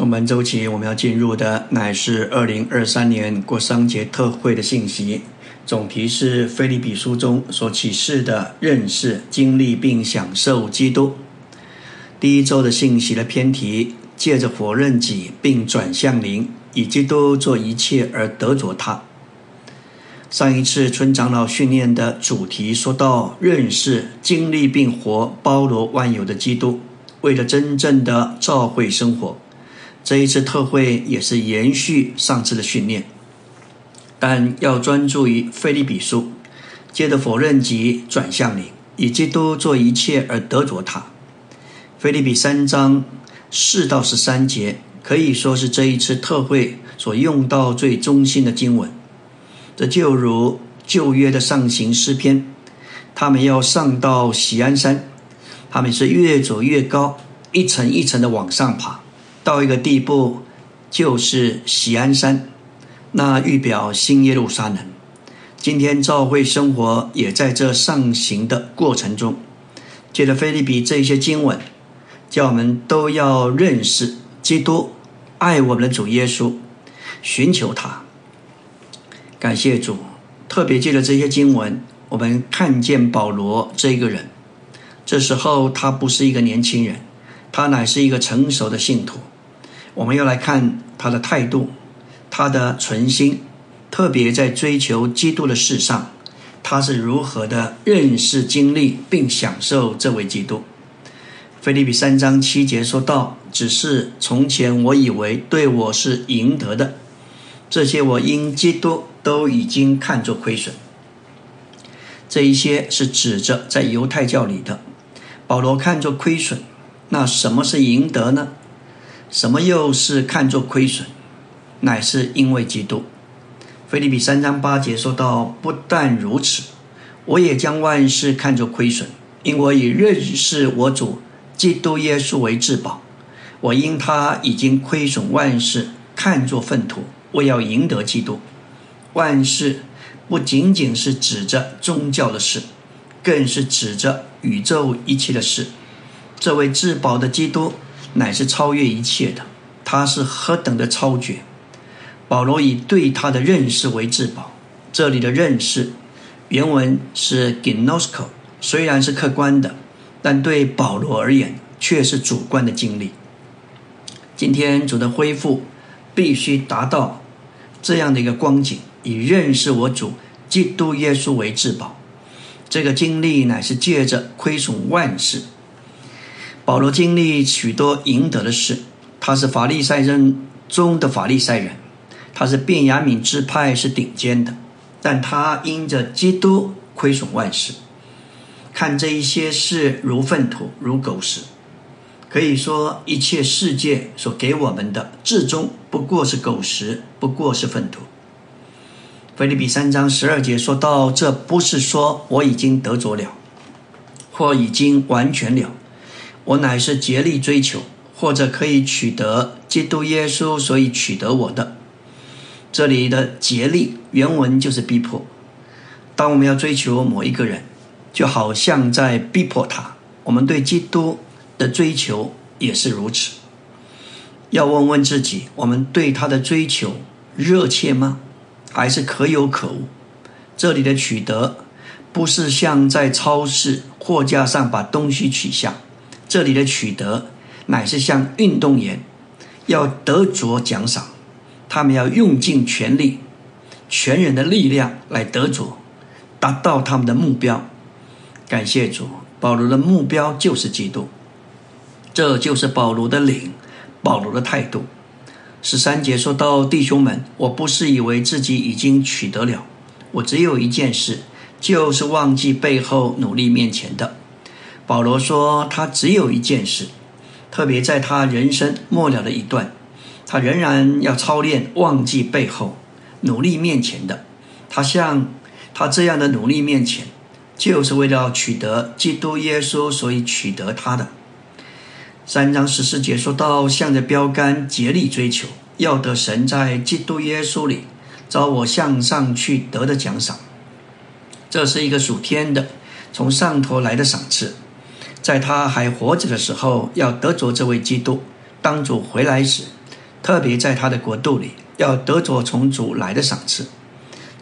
从本周起，我们要进入的乃是二零二三年过商节特会的信息。总题是《菲利比书》中所启示的认识、经历并享受基督。第一周的信息的偏题，借着否认己并转向灵，以基督做一切而得着他。上一次村长老训练的主题说到认识、经历并活包罗万有的基督，为了真正的召会生活。这一次特会也是延续上次的训练。但要专注于菲利比书，接着否认及转向你，以基督做一切而得着他。菲利比三章四到十三节可以说是这一次特会所用到最中心的经文。这就如旧约的上行诗篇，他们要上到喜安山，他们是越走越高，一层一层的往上爬，到一个地步就是喜安山。那预表新耶路撒冷，今天教会生活也在这上行的过程中。借着菲利比这些经文，叫我们都要认识基督，爱我们的主耶稣，寻求他。感谢主，特别借着这些经文，我们看见保罗这个人。这时候他不是一个年轻人，他乃是一个成熟的信徒。我们要来看他的态度。他的存心，特别在追求基督的事上，他是如何的认识、经历并享受这位基督？菲利比三章七节说道：“只是从前我以为对我是赢得的，这些我因基督都已经看作亏损。”这一些是指着在犹太教里的保罗看作亏损。那什么是赢得呢？什么又是看作亏损？乃是因为基督。菲利比三章八节说到：“不但如此，我也将万事看作亏损，因我以认识我主基督耶稣为至宝。我因他已经亏损万事，看作粪土，我要赢得基督。万事不仅仅是指着宗教的事，更是指着宇宙一切的事。这位至宝的基督，乃是超越一切的，他是何等的超绝！”保罗以对他的认识为至宝。这里的认识，原文是 gnosko，虽然是客观的，但对保罗而言却是主观的经历。今天主的恢复必须达到这样的一个光景：以认识我主基督耶稣为至宝。这个经历乃是借着亏损万事。保罗经历许多赢得的事，他是法利赛人中的法利赛人。他是便雅悯支派是顶尖的，但他因着基督亏损万事，看这一些事如粪土如狗屎，可以说一切世界所给我们的至终不过是狗食，不过是粪土。菲利比三章十二节说到，这不是说我已经得着了，或已经完全了，我乃是竭力追求，或者可以取得基督耶稣，所以取得我的。这里的竭力原文就是逼迫。当我们要追求某一个人，就好像在逼迫他。我们对基督的追求也是如此。要问问自己：我们对他的追求热切吗？还是可有可无？这里的取得，不是像在超市货架上把东西取下。这里的取得，乃是像运动员要得着奖赏。他们要用尽全力、全人的力量来得主，达到他们的目标。感谢主，保罗的目标就是基督。这就是保罗的领，保罗的态度。十三节说到：“弟兄们，我不是以为自己已经取得了，我只有一件事，就是忘记背后努力面前的。”保罗说，他只有一件事，特别在他人生末了的一段。他仍然要操练，忘记背后，努力面前的。他像他这样的努力面前，就是为了取得基督耶稣，所以取得他的。三章十四节说到，向着标杆竭力追求，要得神在基督耶稣里招我向上去得的奖赏。这是一个属天的，从上头来的赏赐。在他还活着的时候，要得着这位基督，当主回来时。特别在他的国度里，要得着从主来的赏赐，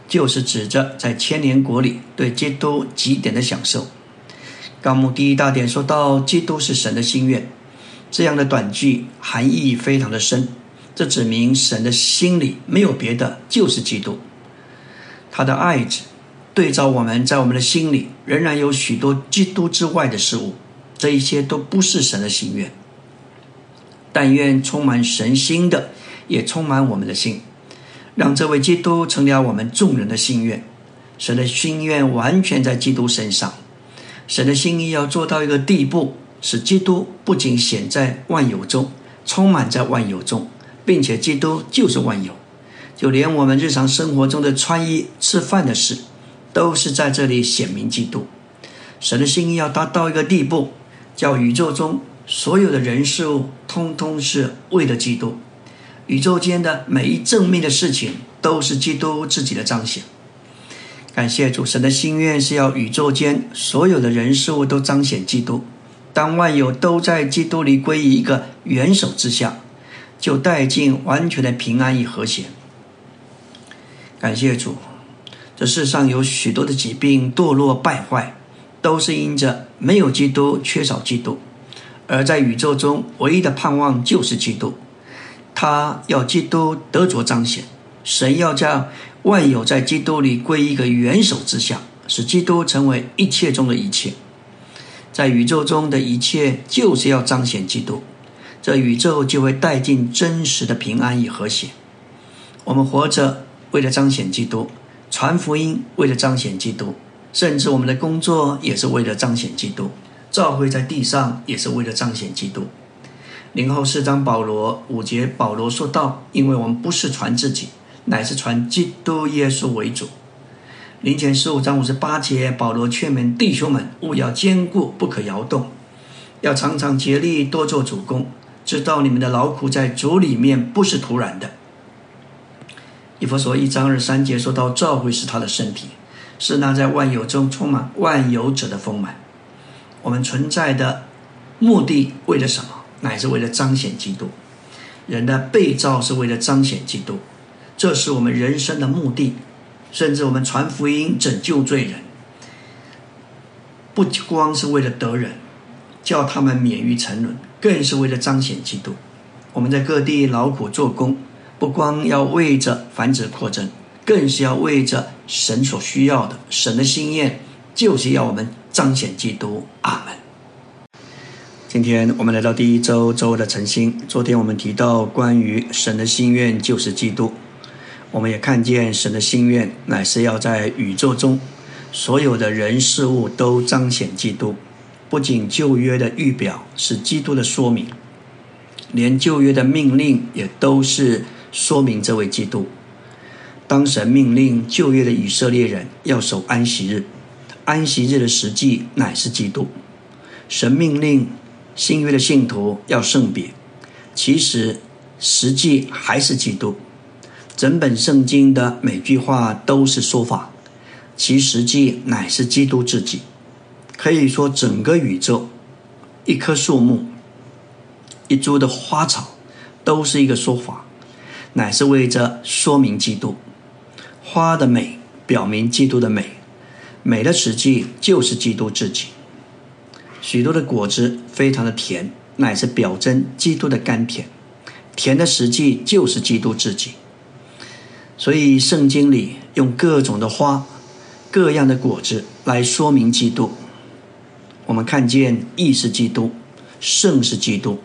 就是指着在千年国里对基督极点的享受。纲目第一大点说到，基督是神的心愿，这样的短句含义非常的深。这指明神的心里没有别的，就是基督。他的爱子对照我们在我们的心里仍然有许多基督之外的事物，这一些都不是神的心愿。但愿充满神心的，也充满我们的心，让这位基督成了我们众人的心愿。神的心愿完全在基督身上，神的心意要做到一个地步，使基督不仅显在万有中，充满在万有中。并且基督就是万有，就连我们日常生活中的穿衣、吃饭的事，都是在这里显明基督。神的心意要达到一个地步，叫宇宙中所有的人事物，通通是为了基督。宇宙间的每一正面的事情，都是基督自己的彰显。感谢主，神的心愿是要宇宙间所有的人事物都彰显基督。当万有都在基督里归于一个元首之下。就带进完全的平安与和谐。感谢主，这世上有许多的疾病、堕落、败坏，都是因着没有基督、缺少基督。而在宇宙中唯一的盼望就是基督，他要基督得着彰显。神要将万有在基督里归一个元首之下，使基督成为一切中的一切。在宇宙中的一切，就是要彰显基督。这宇宙就会带进真实的平安与和谐。我们活着为了彰显基督，传福音为了彰显基督，甚至我们的工作也是为了彰显基督。教会在地上也是为了彰显基督。零后四章保罗五节保罗说道：“因为我们不是传自己，乃是传基督耶稣为主。”零前十五章五十八节保罗劝勉弟兄们勿要坚固，不可摇动，要常常竭力多做主公。知道你们的劳苦在主里面不是突然的。以弗所一章二三节说到，召会是他的身体，是那在万有中充满万有者的丰满。我们存在的目的为了什么？乃是为了彰显基督。人的被造是为了彰显基督，这是我们人生的目的。甚至我们传福音拯救罪人，不光是为了得人，叫他们免于沉沦。更是为了彰显基督，我们在各地劳苦做工，不光要为着繁殖扩增，更是要为着神所需要的。神的心愿就是要我们彰显基督。阿门。今天我们来到第一周周的晨星。昨天我们提到关于神的心愿就是基督，我们也看见神的心愿乃是要在宇宙中所有的人事物都彰显基督。不仅旧约的预表是基督的说明，连旧约的命令也都是说明这位基督。当神命令旧约的以色列人要守安息日，安息日的实际乃是基督。神命令新约的信徒要圣别，其实实际还是基督。整本圣经的每句话都是说法，其实际乃是基督自己。可以说，整个宇宙，一棵树木，一株的花草，都是一个说法，乃是为着说明基督。花的美表明基督的美，美的实际就是基督自己。许多的果子非常的甜，乃是表征基督的甘甜，甜的实际就是基督自己。所以圣经里用各种的花、各样的果子来说明基督。我们看见义是基督，圣是基督，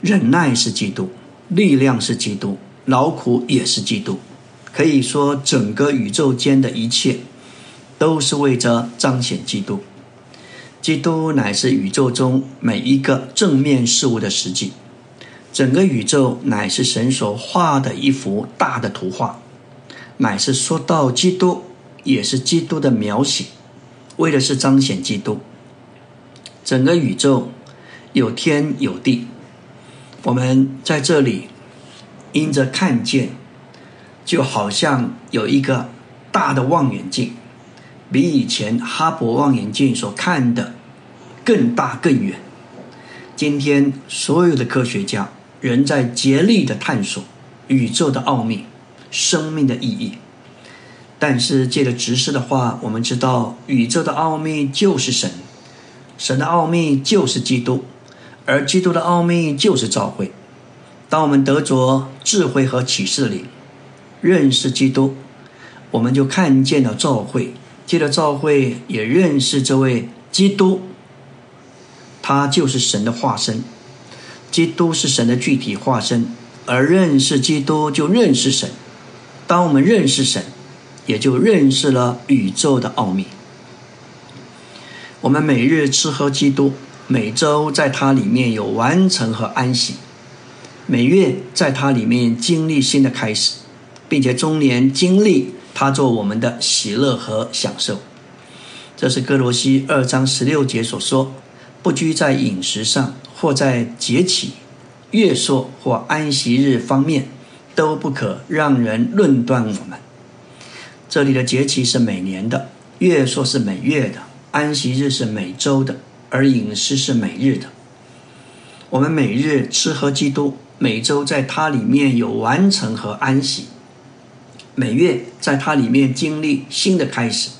忍耐是基督，力量是基督，劳苦也是基督。可以说，整个宇宙间的一切，都是为着彰显基督。基督乃是宇宙中每一个正面事物的实际。整个宇宙乃是神所画的一幅大的图画，乃是说到基督，也是基督的描写，为的是彰显基督。整个宇宙有天有地，我们在这里因着看见，就好像有一个大的望远镜，比以前哈勃望远镜所看的更大更远。今天所有的科学家仍在竭力的探索宇宙的奥秘、生命的意义。但是借着直视的话，我们知道宇宙的奥秘就是神，神的奥秘就是基督，而基督的奥秘就是召会。当我们得着智慧和启示灵，认识基督，我们就看见了召会，借着召会也认识这位基督，他就是神的化身。基督是神的具体化身，而认识基督就认识神。当我们认识神，也就认识了宇宙的奥秘。我们每日吃喝基督，每周在它里面有完成和安息，每月在它里面经历新的开始，并且终年经历它做我们的喜乐和享受。这是哥罗西二章十六节所说：“不拘在饮食上。”或在节气、月朔或安息日方面，都不可让人论断我们。这里的节气是每年的，月朔是每月的，安息日是每周的，而饮食是每日的。我们每日吃喝基督，每周在它里面有完成和安息，每月在它里面经历新的开始，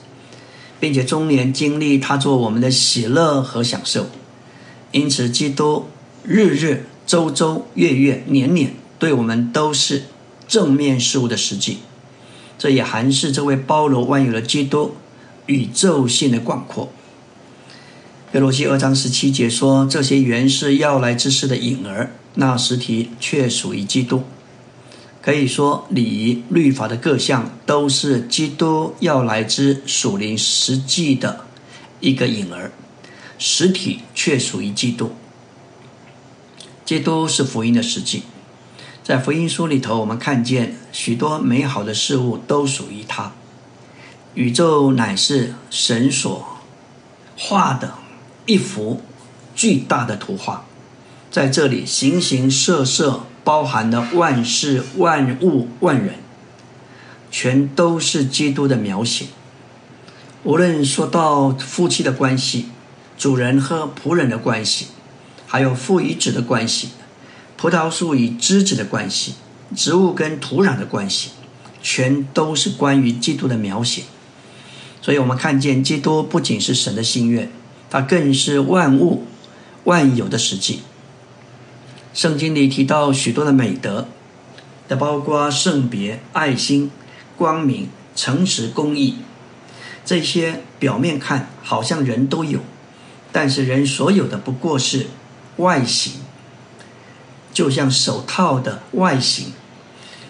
并且终年经历它做我们的喜乐和享受。因此，基督日日、周周、月月、年年，对我们都是正面事物的实际。这也含是这位包罗万有的基督宇宙性的广阔。格罗西二章十七节说：“这些原是要来之事的影儿，那实体却属于基督。”可以说，礼仪、律法的各项都是基督要来之属灵实际的一个影儿。实体却属于基督，基督是福音的实际。在福音书里头，我们看见许多美好的事物都属于他。宇宙乃是神所画的一幅巨大的图画，在这里形形色色，包含了万事万物万人，全都是基督的描写。无论说到夫妻的关系。主人和仆人的关系，还有父与子的关系，葡萄树与枝子的关系，植物跟土壤的关系，全都是关于基督的描写。所以，我们看见基督不仅是神的心愿，他更是万物万有的实际。圣经里提到许多的美德，的包括圣别、爱心、光明、诚实、公义，这些表面看好像人都有。但是人所有的不过是外形，就像手套的外形，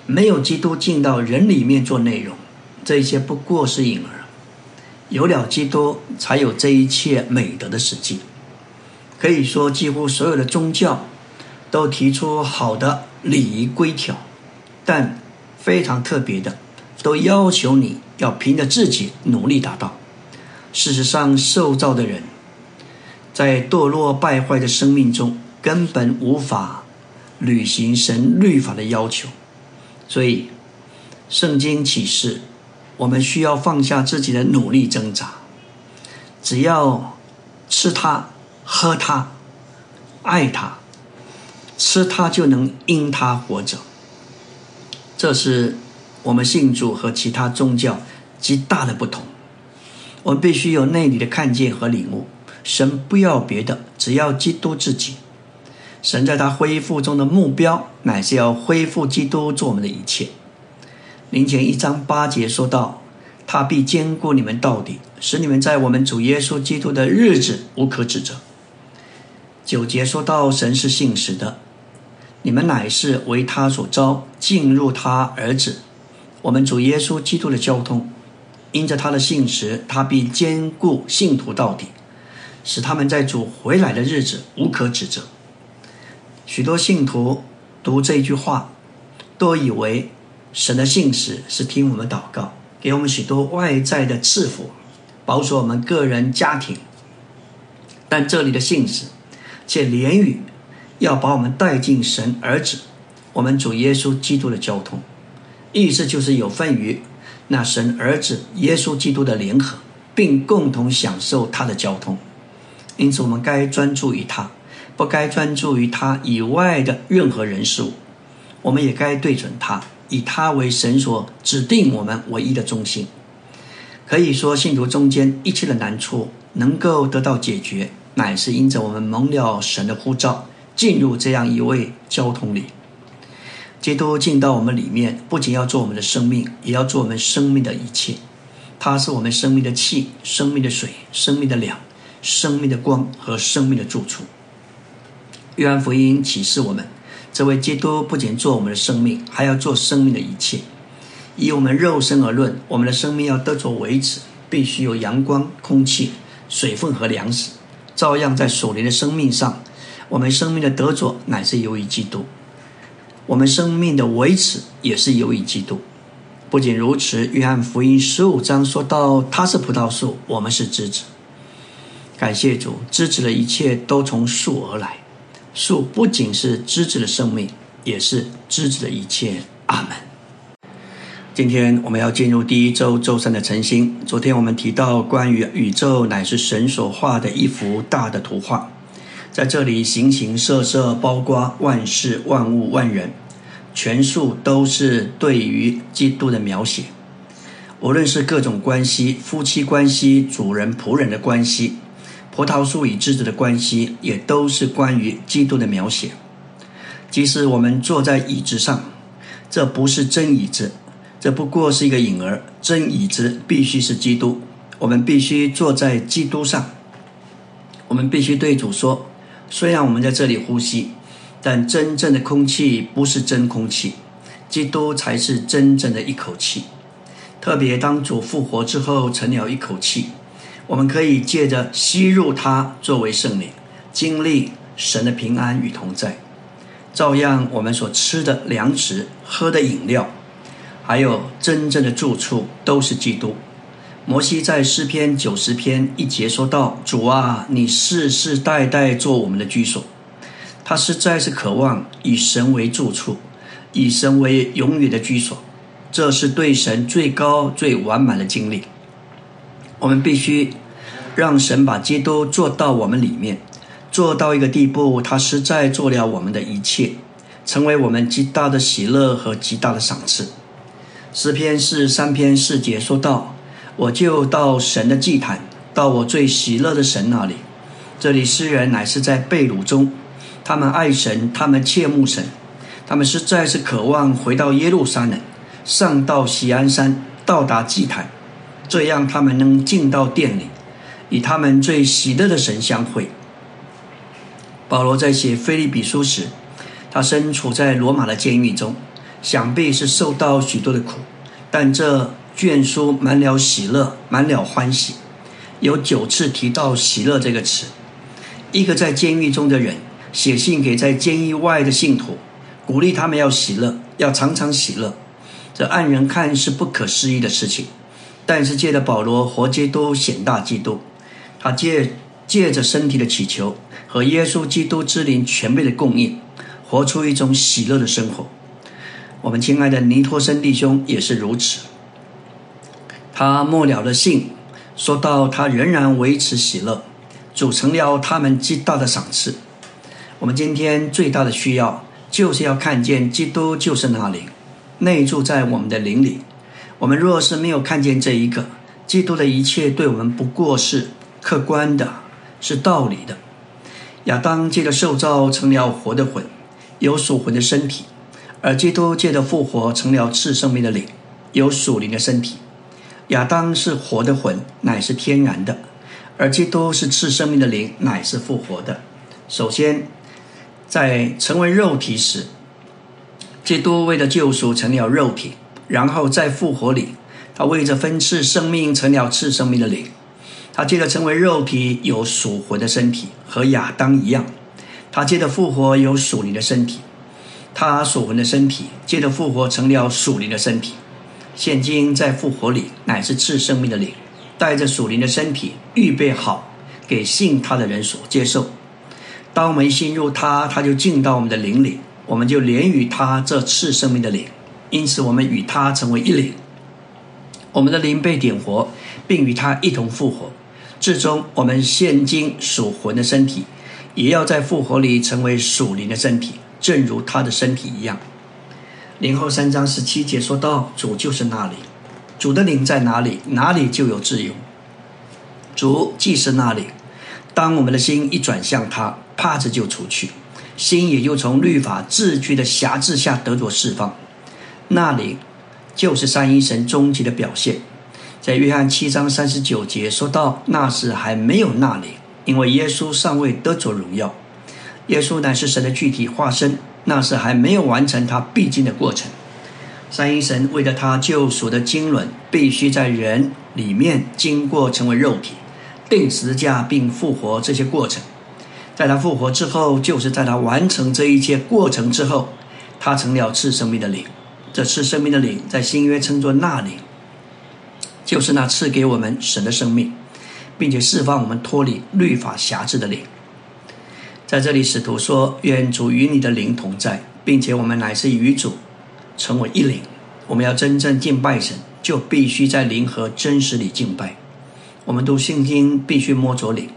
没有基督进到人里面做内容，这些不过是影儿。有了基督，才有这一切美德的实际。可以说，几乎所有的宗教都提出好的礼仪规条，但非常特别的，都要求你要凭着自己努力达到。事实上，受造的人。在堕落败坏的生命中，根本无法履行神律法的要求，所以圣经启示，我们需要放下自己的努力挣扎，只要吃它、喝它、爱它，吃它就能因它活着。这是我们信主和其他宗教极大的不同。我们必须有内里的看见和领悟。神不要别的，只要基督自己。神在他恢复中的目标，乃是要恢复基督做我们的一切。林前一章八节说到：“他必兼顾你们到底，使你们在我们主耶稣基督的日子无可指责。”九节说到：“神是信实的，你们乃是为他所招，进入他儿子，我们主耶稣基督的交通。因着他的信实，他必兼顾信徒到底。”使他们在主回来的日子无可指责。许多信徒读这句话，都以为神的信使是听我们祷告，给我们许多外在的赐福，保守我们个人家庭。但这里的信使，且连语要把我们带进神儿子，我们主耶稣基督的交通，意思就是有份于那神儿子耶稣基督的联合，并共同享受他的交通。因此，我们该专注于他，不该专注于他以外的任何人事物。我们也该对准他，以他为神所指定我们唯一的中心。可以说，信徒中间一切的难处能够得到解决，乃是因着我们蒙了神的呼召，进入这样一位交通里。基督进到我们里面，不仅要做我们的生命，也要做我们生命的一切。他是我们生命的气、生命的水、生命的粮、生命的光和生命的住处。约翰福音启示我们，这位基督不仅做我们的生命，还要做生命的一切。以我们肉身而论，我们的生命要得着维持，必须有阳光、空气、水分和粮食。照样在属灵的生命上，我们生命的得着乃是由于基督。我们生命的维持也是由于基督。不仅如此，约翰福音十五章说到，他是葡萄树，我们是枝子。感谢主，枝子的一切都从树而来。树不仅是枝子的生命，也是枝子的一切。阿门。今天我们要进入第一周周三的晨星。昨天我们提到，关于宇宙乃是神所画的一幅大的图画。在这里，形形色色，包括万事万物万人，全数都是对于基督的描写。无论是各种关系，夫妻关系、主人仆人的关系、葡萄树与枝子的关系，也都是关于基督的描写。即使我们坐在椅子上，这不是真椅子，这不过是一个影儿。真椅子必须是基督，我们必须坐在基督上。我们必须对主说。虽然我们在这里呼吸，但真正的空气不是真空气，基督才是真正的一口气。特别当主复活之后成了一口气，我们可以借着吸入它作为圣灵，经历神的平安与同在。照样，我们所吃的粮食、喝的饮料，还有真正的住处，都是基督。摩西在诗篇九十篇一节说道：“主啊，你世世代代做我们的居所。”他实在是渴望以神为住处，以神为永远的居所。这是对神最高最完满的经历。我们必须让神把基督做到我们里面，做到一个地步，他实在做了我们的一切，成为我们极大的喜乐和极大的赏赐。诗篇四三篇四节说道。我就到神的祭坛，到我最喜乐的神那里。这里诗人乃是在被掳中，他们爱神，他们切慕神，他们实在是渴望回到耶路撒冷，上到喜安山，到达祭坛，这样他们能进到殿里，与他们最喜乐的神相会。保罗在写菲利比书时，他身处在罗马的监狱中，想必是受到许多的苦，但这。卷书满了喜乐，满了欢喜，有九次提到喜乐这个词。一个在监狱中的人写信给在监狱外的信徒，鼓励他们要喜乐，要常常喜乐。这按人看是不可思议的事情，但是借着保罗活基督显大基督，他借借着身体的祈求和耶稣基督之灵全备的供应，活出一种喜乐的生活。我们亲爱的尼托森弟兄也是如此。他末了的信，说到他仍然维持喜乐，组成了他们极大的赏赐。我们今天最大的需要，就是要看见基督就是那灵，内住在我们的灵里。我们若是没有看见这一个基督的一切，对我们不过是客观的，是道理的。亚当借着受造成了活的魂，有属魂的身体；而基督借着复活成了赐生命的灵，有属灵的身体。亚当是活的魂，乃是天然的；而基督是赐生命的灵，乃是复活的。首先，在成为肉体时，基督为了救赎成了肉体；然后在复活里，他为着分赐生命成了赐生命的灵。他接着成为肉体，有属魂的身体，和亚当一样；他接着复活，有属灵的身体。他属魂的身体接着复活，成了属灵的身体。现今在复活里，乃是赐生命的灵，带着属灵的身体，预备好给信他的人所接受。当我们信入他，他就进到我们的灵里，我们就连于他这赐生命的灵，因此我们与他成为一灵。我们的灵被点活，并与他一同复活。最终，我们现今属魂的身体，也要在复活里成为属灵的身体，正如他的身体一样。灵后三章十七节说到，主就是那里，主的灵在哪里，哪里就有自由。主既是那里，当我们的心一转向他，帕子就除去，心也就从律法治居的辖制下得着释放。那里就是三一神终极的表现。在约翰七章三十九节说到，那时还没有那里，因为耶稣尚未得着荣耀。耶稣乃是神的具体化身，那时还没有完成他必经的过程。三一神为了他救赎的经纶，必须在人里面经过成为肉体。定十字架并复活这些过程，在他复活之后，就是在他完成这一切过程之后，他成了赐生命的灵。这赐生命的灵，在新约称作那灵，就是那赐给我们神的生命，并且释放我们脱离律法辖制的灵。在这里，使徒说：“愿主与你的灵同在，并且我们乃是与主成为一灵。我们要真正敬拜神，就必须在灵和真实里敬拜。”我们读圣经必须摸着灵，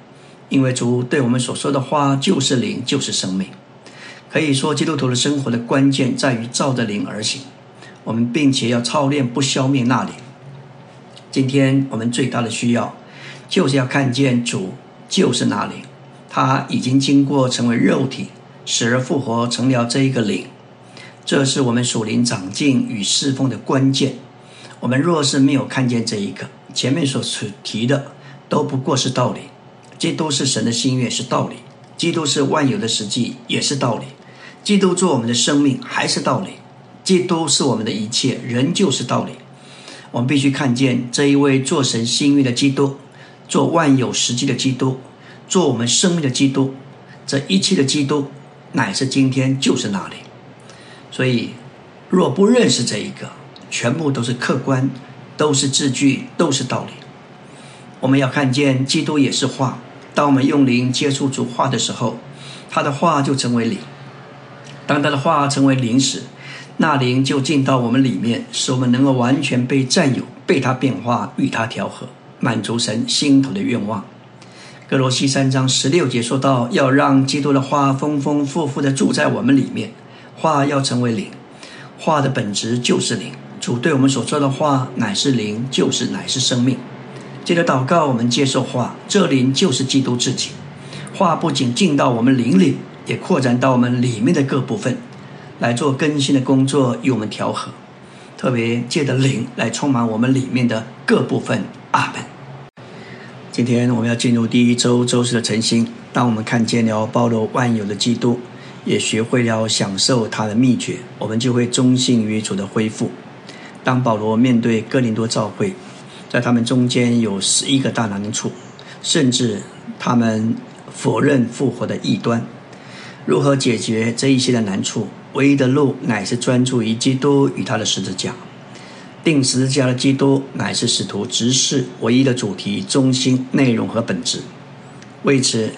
因为主对我们所说的话就是灵，就是生命。可以说，基督徒的生活的关键在于照着灵而行。我们并且要操练不消灭那灵。今天我们最大的需要，就是要看见主就是那灵，他已经经过成为肉体，死而复活，成了这一个灵。这是我们属灵长进与侍奉的关键。我们若是没有看见这一个，前面所提的都不过是道理。基督是神的心愿，是道理；基督是万有的实际，也是道理；基督做我们的生命，还是道理；基督是我们的一切，仍旧是道理。我们必须看见这一位做神心愿的基督，做万有实际的基督，做我们生命的基督，这一切的基督，乃是今天就是那里。所以，若不认识这一个，全部都是客观，都是字句，都是道理。我们要看见基督也是话。当我们用灵接触主话的时候，他的话就成为灵。当他的话成为灵时，那灵就进到我们里面，使我们能够完全被占有，被他变化，与他调和，满足神心头的愿望。格罗西三章十六节说到，要让基督的话丰丰富富的住在我们里面，话要成为灵，话的本质就是灵。主对我们所说的话乃是灵，就是乃是生命。接着祷告，我们接受话，这灵就是基督自己。话不仅进到我们灵里，也扩展到我们里面的各部分，来做更新的工作，与我们调和。特别借着灵来充满我们里面的各部分。阿门。今天我们要进入第一周周四的晨星。当我们看见了包罗万有的基督，也学会了享受他的秘诀，我们就会忠信于主的恢复。当保罗面对哥林多教会，在他们中间有十一个大难处，甚至他们否认复活的异端，如何解决这一些的难处？唯一的路乃是专注于基督与他的十字架。定十字架的基督乃是使徒执事唯一的主题、中心、内容和本质。为此，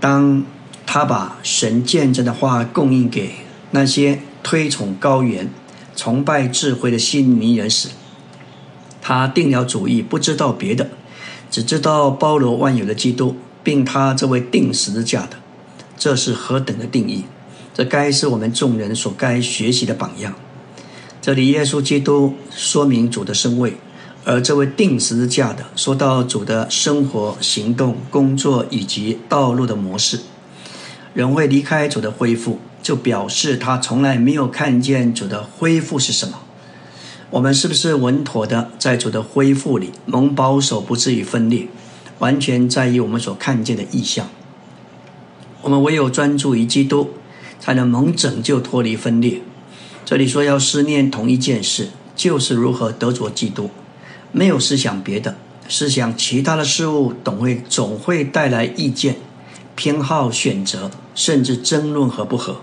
当他把神见证的话供应给那些推崇高原。崇拜智慧的心灵人时，他定了主意，不知道别的，只知道包罗万有的基督，并他这位定十字架的，这是何等的定义！这该是我们众人所该学习的榜样。这里耶稣基督说明主的身位，而这位定十字架的说到主的生活、行动、工作以及道路的模式。人会离开主的恢复。就表示他从来没有看见主的恢复是什么。我们是不是稳妥的在主的恢复里蒙保守，不至于分裂？完全在于我们所看见的意象。我们唯有专注于基督，才能蒙拯救，脱离分裂。这里说要思念同一件事，就是如何得着基督。没有思想别的，思想其他的事物，总会总会带来意见、偏好、选择，甚至争论和不合。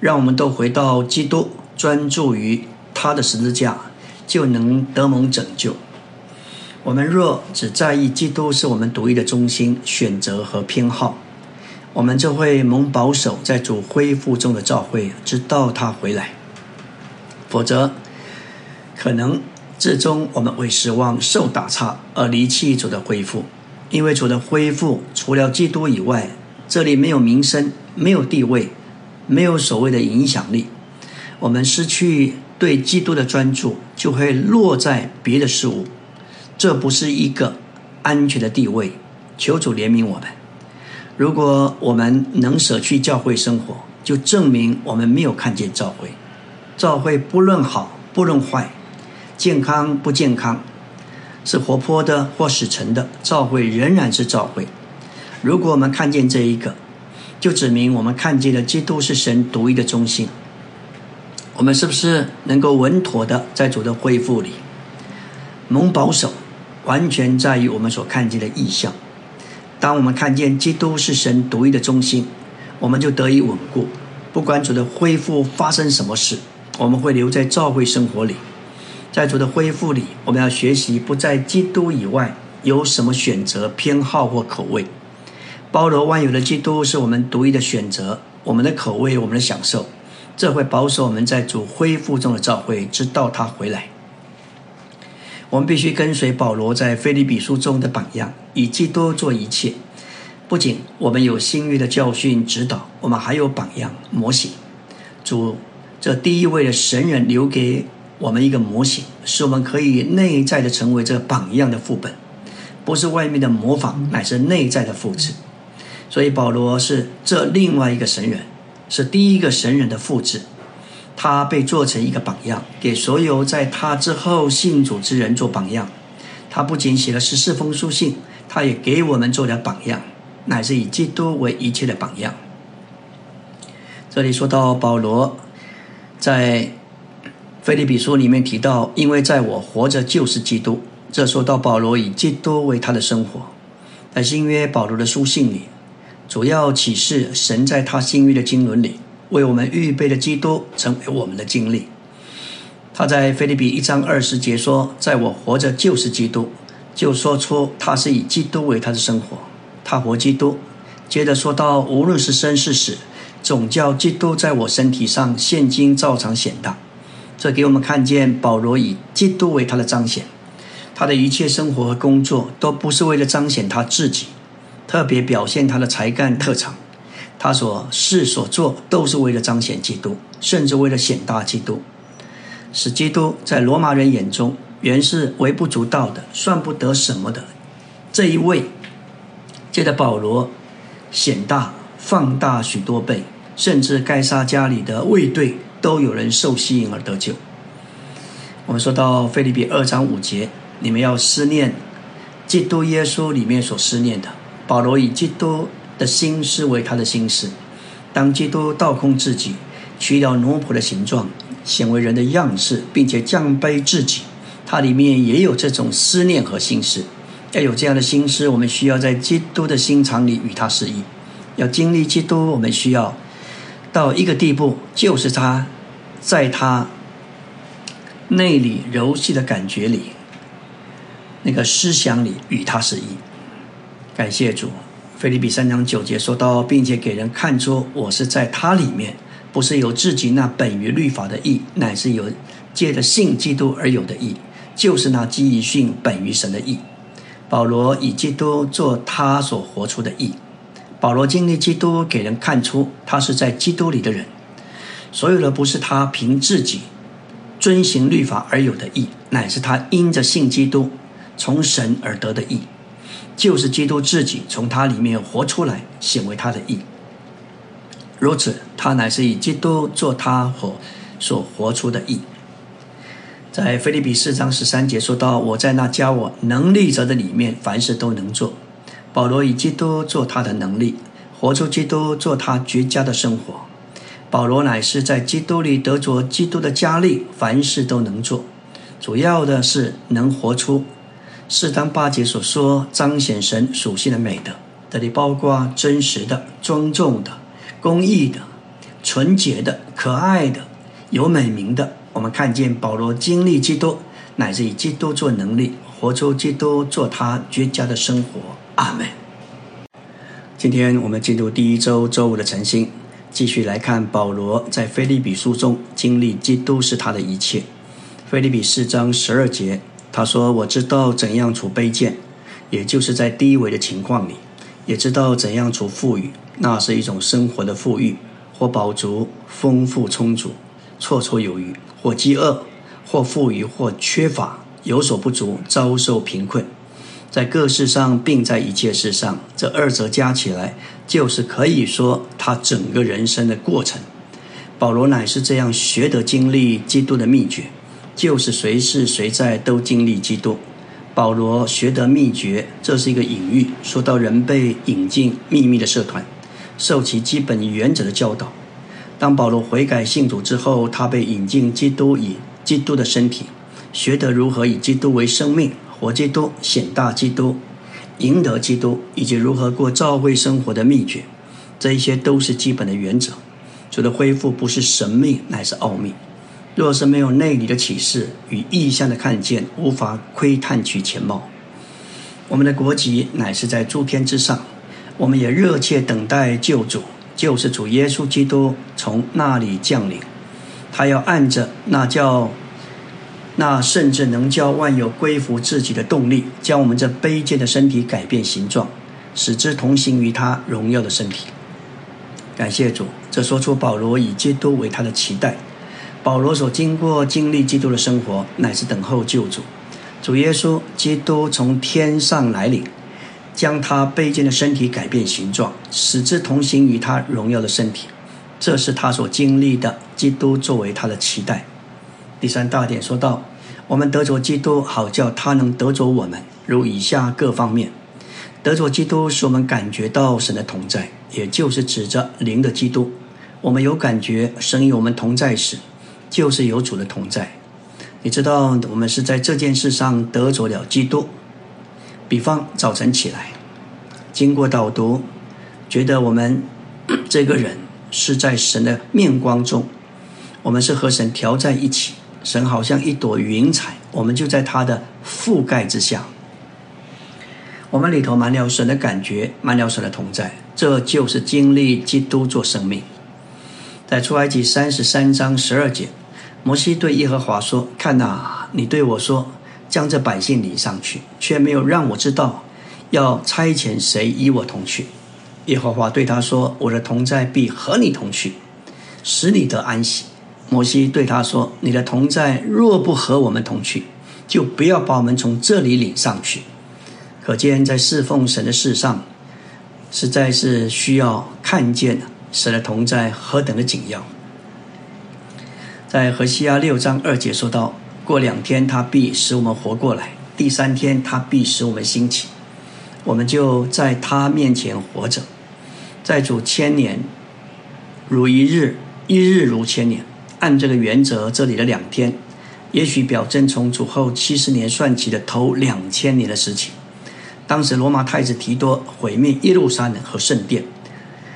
让我们都回到基督，专注于他的十字架，就能得蒙拯救。我们若只在意基督是我们独一的中心、选择和偏好，我们就会蒙保守在主恢复中的召会，直到他回来。否则，可能最终我们会失望、受打岔而离弃主的恢复，因为主的恢复除了基督以外，这里没有名声，没有地位，没有所谓的影响力。我们失去对基督的专注，就会落在别的事物。这不是一个安全的地位。求主怜悯我们。如果我们能舍去教会生活，就证明我们没有看见教会。教会不论好不论坏，健康不健康，是活泼的或死沉的，教会仍然是教会。如果我们看见这一个，就指明我们看见了基督是神独一的中心。我们是不是能够稳妥的在主的恢复里蒙保守？完全在于我们所看见的意象。当我们看见基督是神独一的中心，我们就得以稳固。不管主的恢复发生什么事，我们会留在教会生活里。在主的恢复里，我们要学习不在基督以外有什么选择、偏好或口味。包罗万有的基督是我们独一的选择，我们的口味，我们的享受。这会保守我们在主恢复中的召会，直到他回来。我们必须跟随保罗在菲利比书中的榜样，以基督做一切。不仅我们有新约的教训指导，我们还有榜样模型。主这第一位的神人留给我们一个模型，使我们可以内在的成为这榜样的副本，不是外面的模仿，乃是内在的复制。所以保罗是这另外一个神人。是第一个神人的复制，他被做成一个榜样，给所有在他之后信主之人做榜样。他不仅写了十四封书信，他也给我们做了榜样，乃是以基督为一切的榜样。这里说到保罗在菲利比书里面提到，因为在我活着就是基督。这说到保罗以基督为他的生活，在新约保罗的书信里。主要启示神在他新约的经纶里为我们预备的基督成为我们的经历。他在菲利比一章二十节说：“在我活着就是基督。”就说出他是以基督为他的生活，他活基督。接着说到，无论是生是死，总叫基督在我身体上现今照常显大。这给我们看见保罗以基督为他的彰显，他的一切生活和工作都不是为了彰显他自己。特别表现他的才干特长，他所事所做都是为了彰显基督，甚至为了显大基督，使基督在罗马人眼中原是微不足道的，算不得什么的这一位，借着保罗显大放大许多倍，甚至该杀家里的卫队都有人受吸引而得救。我们说到菲利比二章五节，你们要思念基督耶稣里面所思念的。保罗以基督的心思为他的心思，当基督倒空自己，取了奴仆的形状，显为人的样式，并且降卑自己，他里面也有这种思念和心思。要有这样的心思，我们需要在基督的心肠里与他适应。要经历基督，我们需要到一个地步，就是他在他内里柔细的感觉里，那个思想里与他是一。感谢主，菲利比三章九节说到，并且给人看出我是在他里面，不是有自己那本于律法的义，乃是有借着信基督而有的义，就是那基于信本于神的义。保罗以基督做他所活出的义。保罗经历基督，给人看出他是在基督里的人。所有的不是他凭自己遵行律法而有的义，乃是他因着信基督从神而得的义。就是基督自己从他里面活出来，显为他的义。如此，他乃是以基督做他所所活出的义。在腓立比四章十三节说到：“我在那加我能力者的里面，凡事都能做。”保罗以基督做他的能力，活出基督做他绝佳的生活。保罗乃是在基督里得着基督的加力，凡事都能做。主要的是能活出。四章八节所说彰显神属性的美德，这里包括真实的、庄重的、公义的、纯洁的、可爱的、有美名的。我们看见保罗经历基督，乃至以基督做能力，活出基督做他绝佳的生活。阿门。今天我们进入第一周周五的晨星，继续来看保罗在菲利比书中经历基督是他的一切。菲利比四章十二节。他说：“我知道怎样处卑贱，也就是在低微的情况里；也知道怎样处富裕，那是一种生活的富裕，或饱足、丰富、充足、绰绰有余；或饥饿，或富裕，或缺乏，有所不足，遭受贫困。在各事上，并在一切事上，这二者加起来，就是可以说他整个人生的过程。保罗乃是这样学得经历基督的秘诀，就是随时随在都经历基督。保罗学得秘诀，这是一个隐喻，说到人被引进秘密的社团，受其基本原则的教导。当保罗悔改信主之后，他被引进基督以基督的身体，学得如何以基督为生命。活基督、显大基督、赢得基督，以及如何过教会生活的秘诀，这一些都是基本的原则。主的恢复不是神秘，乃是奥秘。若是没有内里的启示与意象的看见，无法窥探其全貌。我们的国籍乃是在诸天之上，我们也热切等待救主，就是主耶稣基督从那里降临。他要按着那叫。那甚至能叫万有归服自己的动力，将我们这卑贱的身体改变形状，使之同行于他荣耀的身体。感谢主，这说出保罗以基督为他的期待。保罗所经过经历基督的生活，乃是等候救主。主耶稣基督从天上来临，将他卑贱的身体改变形状，使之同行于他荣耀的身体。这是他所经历的，基督作为他的期待。第三大点说到，我们得着基督，好叫他能得着我们，如以下各方面。得着基督，使我们感觉到神的同在，也就是指着灵的基督。我们有感觉神与我们同在时，就是有主的同在。你知道，我们是在这件事上得着了基督。比方早晨起来，经过导读，觉得我们这个人是在神的面光中，我们是和神调在一起。神好像一朵云彩，我们就在它的覆盖之下。我们里头满了神的感觉，满了神的同在，这就是经历基督做生命。在出埃及三十三章十二节，摩西对耶和华说：“看哪，你对我说，将这百姓领上去，却没有让我知道要差遣谁与我同去。”耶和华对他说：“我的同在必和你同去，使你得安息。”摩西对他说：“你的同在若不和我们同去，就不要把我们从这里领上去。”可见在侍奉神的事上，实在是需要看见神的同在何等的紧要。在何西阿六章二节说到：“过两天他必使我们活过来，第三天他必使我们兴起，我们就在他面前活着。在主千年如一日，一日如千年。”按这个原则，这里的两天，也许表征从主后七十年算起的头两千年的事情。当时罗马太子提多毁灭耶路撒冷和圣殿，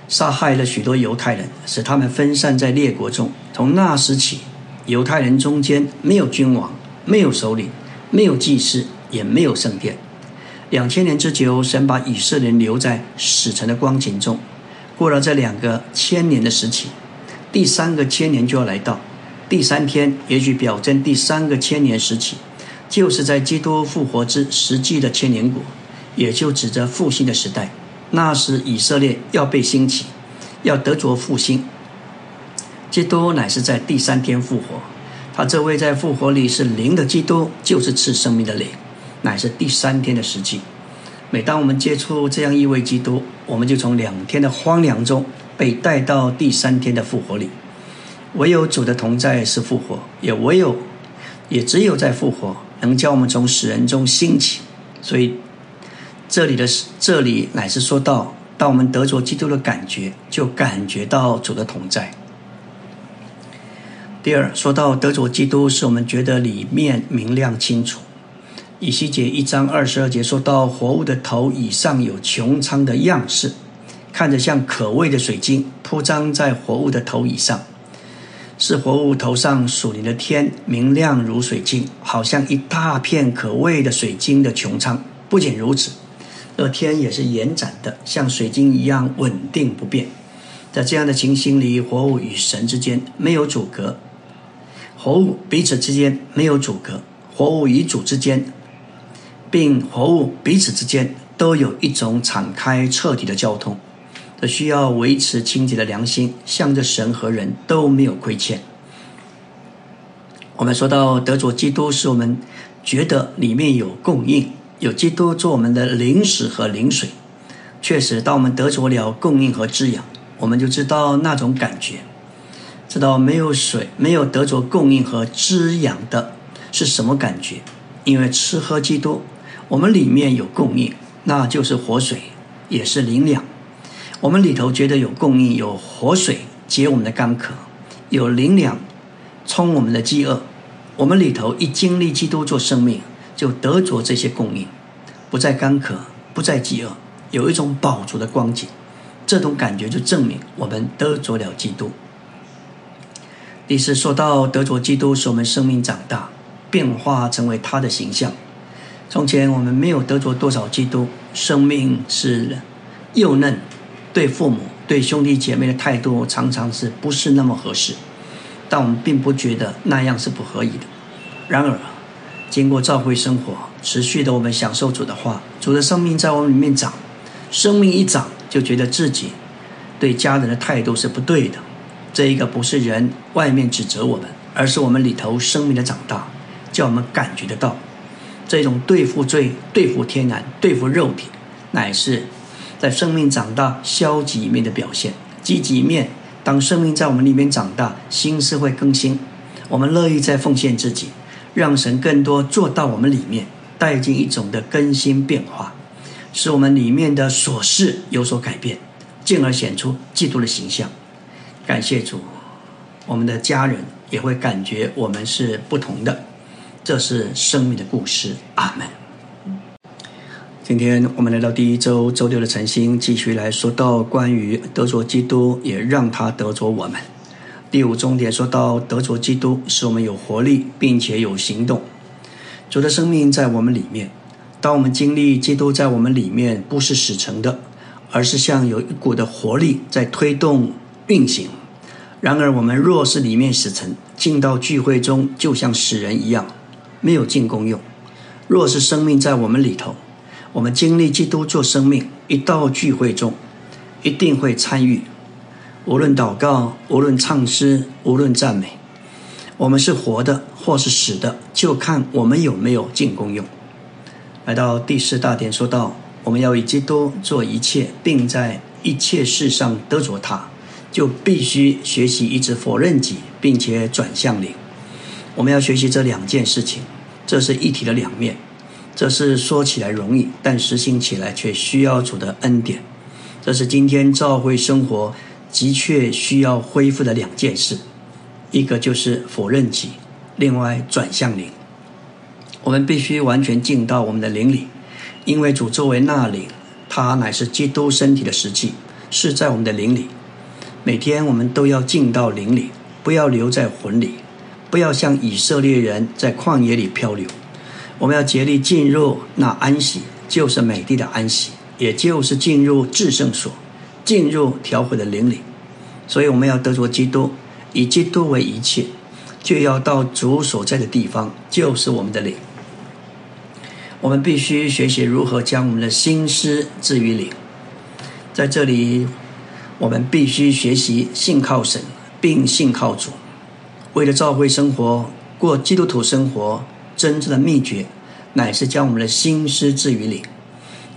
杀害了许多犹太人，使他们分散在列国中。从那时起，犹太人中间没有君王，没有首领，没有祭司，也没有圣殿。两千年之久，神把以色列人留在死沉的光景中。过了这两个千年的时期。第三个千年就要来到，第三天也许表征第三个千年时期，就是在基督复活之实际的千年国，也就指着复兴的时代。那时以色列要被兴起，要得着复兴。基督乃是在第三天复活，他这位在复活里是灵的基督，就是赐生命的灵，乃是第三天的实际。每当我们接触这样一位基督，我们就从两天的荒凉中。被带到第三天的复活里，唯有主的同在是复活，也唯有，也只有在复活能将我们从死人中兴起。所以这里的这里乃是说到，当我们得着基督的感觉，就感觉到主的同在。第二，说到得着基督，使我们觉得里面明亮清楚。以西结一章二十二节说到，活物的头以上有穹苍的样式。看着像可畏的水晶铺张在活物的头以上，是活物头上属灵的天，明亮如水晶，好像一大片可畏的水晶的穹苍。不仅如此，这天也是延展的，像水晶一样稳定不变。在这样的情形里，活物与神之间没有阻隔，活物彼此之间没有阻隔，活物与主之间，并活物彼此之间都有一种敞开彻底的交通。需要维持清洁的良心，向着神和人都没有亏欠。我们说到得着基督，是我们觉得里面有供应，有基督做我们的灵食和灵水。确实，当我们得着了供应和滋养，我们就知道那种感觉，知道没有水、没有得着供应和滋养的是什么感觉。因为吃喝基督，我们里面有供应，那就是活水，也是灵粮。我们里头觉得有供应，有活水解我们的干渴，有灵粮充我们的饥饿。我们里头一经历基督做生命，就得着这些供应，不再干渴，不再饥饿。有一种饱足的光景，这种感觉就证明我们得着了基督。第四，说到得着基督，使我们生命长大，变化成为他的形象。从前我们没有得着多少基督，生命是幼嫩，对父母、对兄弟姐妹的态度常常是不是那么合适，但我们并不觉得那样是不合宜的。然而，经过教会生活，持续的我们享受主的话，主的生命在我们里面长。生命一长，就觉得自己对家人的态度是不对的。这一个不是人外面指责我们，而是我们里头生命的长大，叫我们感觉得到这种对付罪、对付天然、对付肉体，乃是在生命长大消极一面的表现。积极一面，当生命在我们里面长大，心思会更新，我们乐意在奉献自己，让神更多做到我们里面，带进一种的更新变化。使我们里面的琐事有所改变，进而显出基督的形象。感谢主，我们的家人也会感觉我们是不同的。这是生命的故事。阿门。今天我们来到第一周周六的晨星，继续来说到关于得着基督，也让他得着我们。第五重点说到得着基督，使我们有活力，并且有行动。主的生命在我们里面。当我们经历基督在我们里面不是死成的，而是像有一股的活力在推动运行。然而，我们若是里面死成，进到聚会中就像死人一样，没有进功用。若是生命在我们里头，我们经历基督做生命，一到聚会中，一定会参与。无论祷告，无论唱诗，无论赞美，我们是活的或是死的，就看我们有没有进功用。来到第四大点，说到我们要以基督做一切，并在一切事上得着他，就必须学习一直否认己，并且转向灵。我们要学习这两件事情，这是一体的两面。这是说起来容易，但实行起来却需要主的恩典。这是今天教会生活的确需要恢复的两件事，一个就是否认己，另外转向灵。我们必须完全进到我们的灵里，因为主作为那灵，他乃是基督身体的实际，是在我们的灵里。每天我们都要进到灵里，不要留在魂里，不要像以色列人在旷野里漂流。我们要竭力进入那安息，就是美丽的安息，也就是进入至圣所，进入调和的灵里。所以我们要得着基督，以基督为一切，就要到主所在的地方，就是我们的灵。我们必须学习如何将我们的心思置于灵。在这里，我们必须学习信靠神，并信靠主。为了教会生活、过基督徒生活，真正的秘诀乃是将我们的心思置于灵。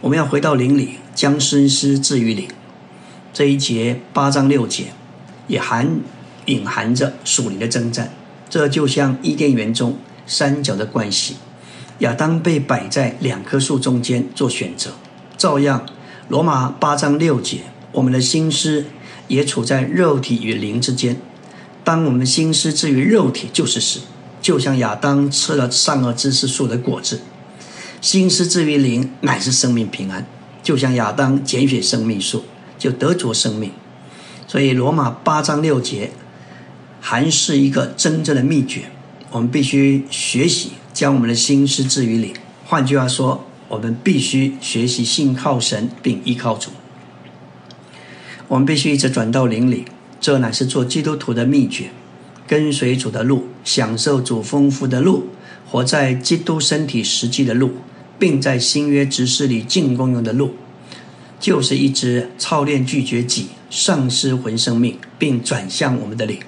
我们要回到灵里，将心思置于灵。这一节八章六节也含隐含着属灵的征战。这就像伊甸园中三角的关系。亚当被摆在两棵树中间做选择，照样，罗马八章六节，我们的心思也处在肉体与灵之间。当我们心思置于肉体，就是死，就像亚当吃了善恶知识树的果子；心思置于灵，乃是生命平安，就像亚当拣选生命树，就得着生命。所以罗马八章六节，还是一个真正的秘诀，我们必须学习。将我们的心思置于灵。换句话说，我们必须学习信靠神，并依靠主。我们必须一直转到灵里，这乃是做基督徒的秘诀。跟随主的路，享受主丰富的路，活在基督身体实际的路，并在新约执事里进功用的路。就是一直操练拒绝己，丧失魂生命，并转向我们的灵。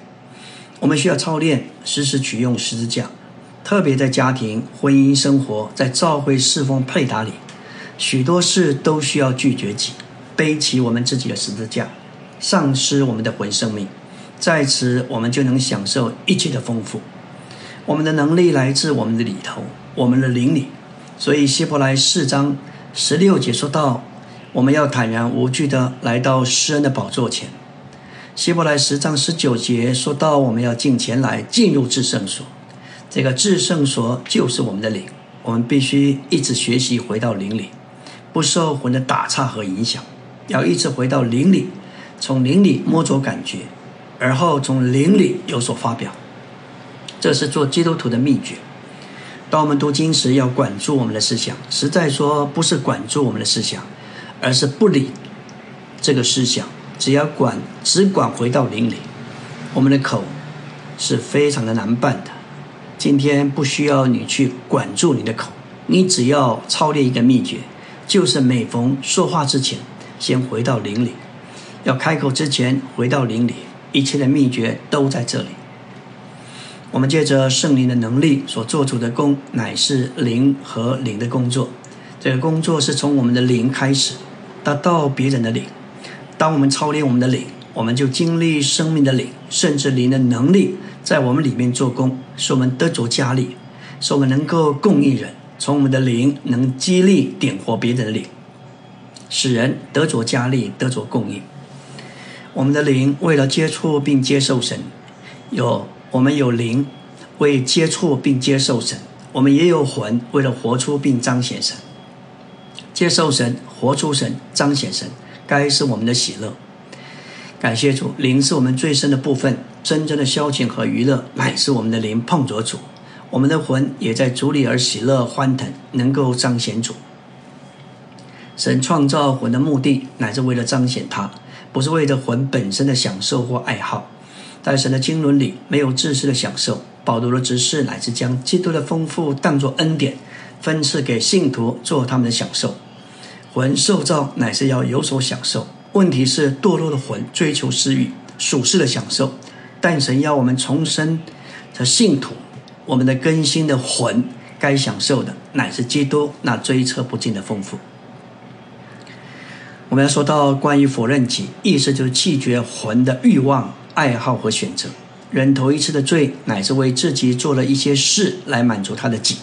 我们需要操练时时取用十字架，特别在家庭、婚姻生活、在教会侍奉配搭里，许多事都需要拒绝己，背起我们自己的十字架，丧失我们的魂生命。在此，我们就能享受一切的丰富。我们的能力来自我们的里头，我们的灵里。所以希伯来四章十六节说到，我们要坦然无惧的来到施恩的宝座前。希伯来十章十九节说到，我们要进前来进入至圣所。这个至圣所就是我们的灵，我们必须一直学习回到灵里，不受魂的打岔和影响，要一直回到灵里，从灵里摸着感觉，而后从灵里有所发表。这是做基督徒的秘诀。当我们读经时，要管住我们的思想。实在说，不是管住我们的思想，而是不理这个思想。只要管，只管回到灵里。我们的口是非常的难办的。今天不需要你去管住你的口，你只要操练一个秘诀，就是每逢说话之前，先回到灵里。要开口之前，回到灵里。一切的秘诀都在这里。我们借着圣灵的能力所做出的功，乃是灵和灵的工作。这个工作是从我们的灵开始，达到别人的灵。当我们操练我们的灵，我们就经历生命的灵，甚至灵的能力在我们里面做工，使我们得着加力，使我们能够供应人。从我们的灵能激励点火别人的灵，使人得着加力，得着供应。我们的灵为了接触并接受神，有。我们有灵，为接触并接受神；我们也有魂，为了活出并彰显神。接受神，活出神，彰显神，该是我们的喜乐。感谢主，灵是我们最深的部分，真正的消遣和娱乐乃是我们的灵碰着主，我们的魂也在主里而喜乐欢腾，能够彰显主。神创造魂的目的，乃是为了彰显他，不是为了魂本身的享受或爱好。在神的经纶里，没有自私的享受。保罗的指示乃是将基督的丰富当作恩典，分赐给信徒做他们的享受。魂受造乃是要有所享受。问题是堕落的魂追求私欲、属世的享受。但神要我们重生的信徒，我们的更新的魂该享受的乃是基督那追测不尽的丰富。我们要说到关于否认己，意思就是拒绝魂的欲望。爱好和选择，人头一次的罪，乃是为自己做了一些事来满足他的己。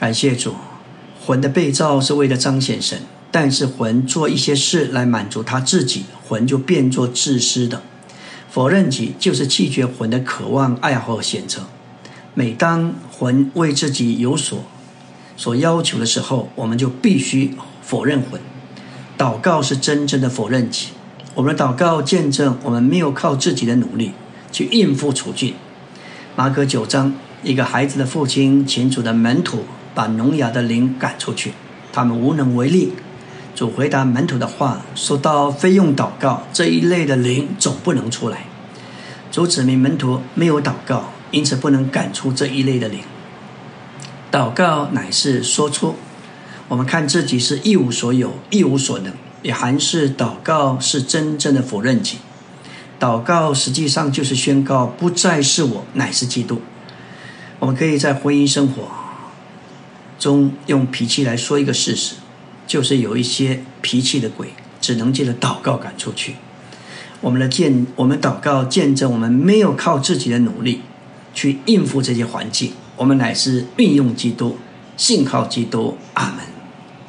感谢主，魂的被造是为了彰显神，但是魂做一些事来满足他自己，魂就变作自私的。否认己就是拒绝魂的渴望、爱好和选择。每当魂为自己有所所要求的时候，我们就必须否认魂。祷告是真正的否认己。我们的祷告见证，我们没有靠自己的努力去应付处境。马可九章，一个孩子的父亲请主的门徒把聋哑的灵赶出去，他们无能为力。主回答门徒的话，说到非用祷告这一类的灵总不能出来。主指明门徒没有祷告，因此不能赶出这一类的灵。祷告乃是说出，我们看自己是一无所有，一无所能。也还是祷告是真正的否认己，祷告实际上就是宣告不再是我，乃是基督。我们可以在婚姻生活中用脾气来说一个事实，就是有一些脾气的鬼，只能借着祷告赶出去。我们的见，我们祷告见证，我们没有靠自己的努力去应付这些环境，我们乃是运用基督，信靠基督。阿门。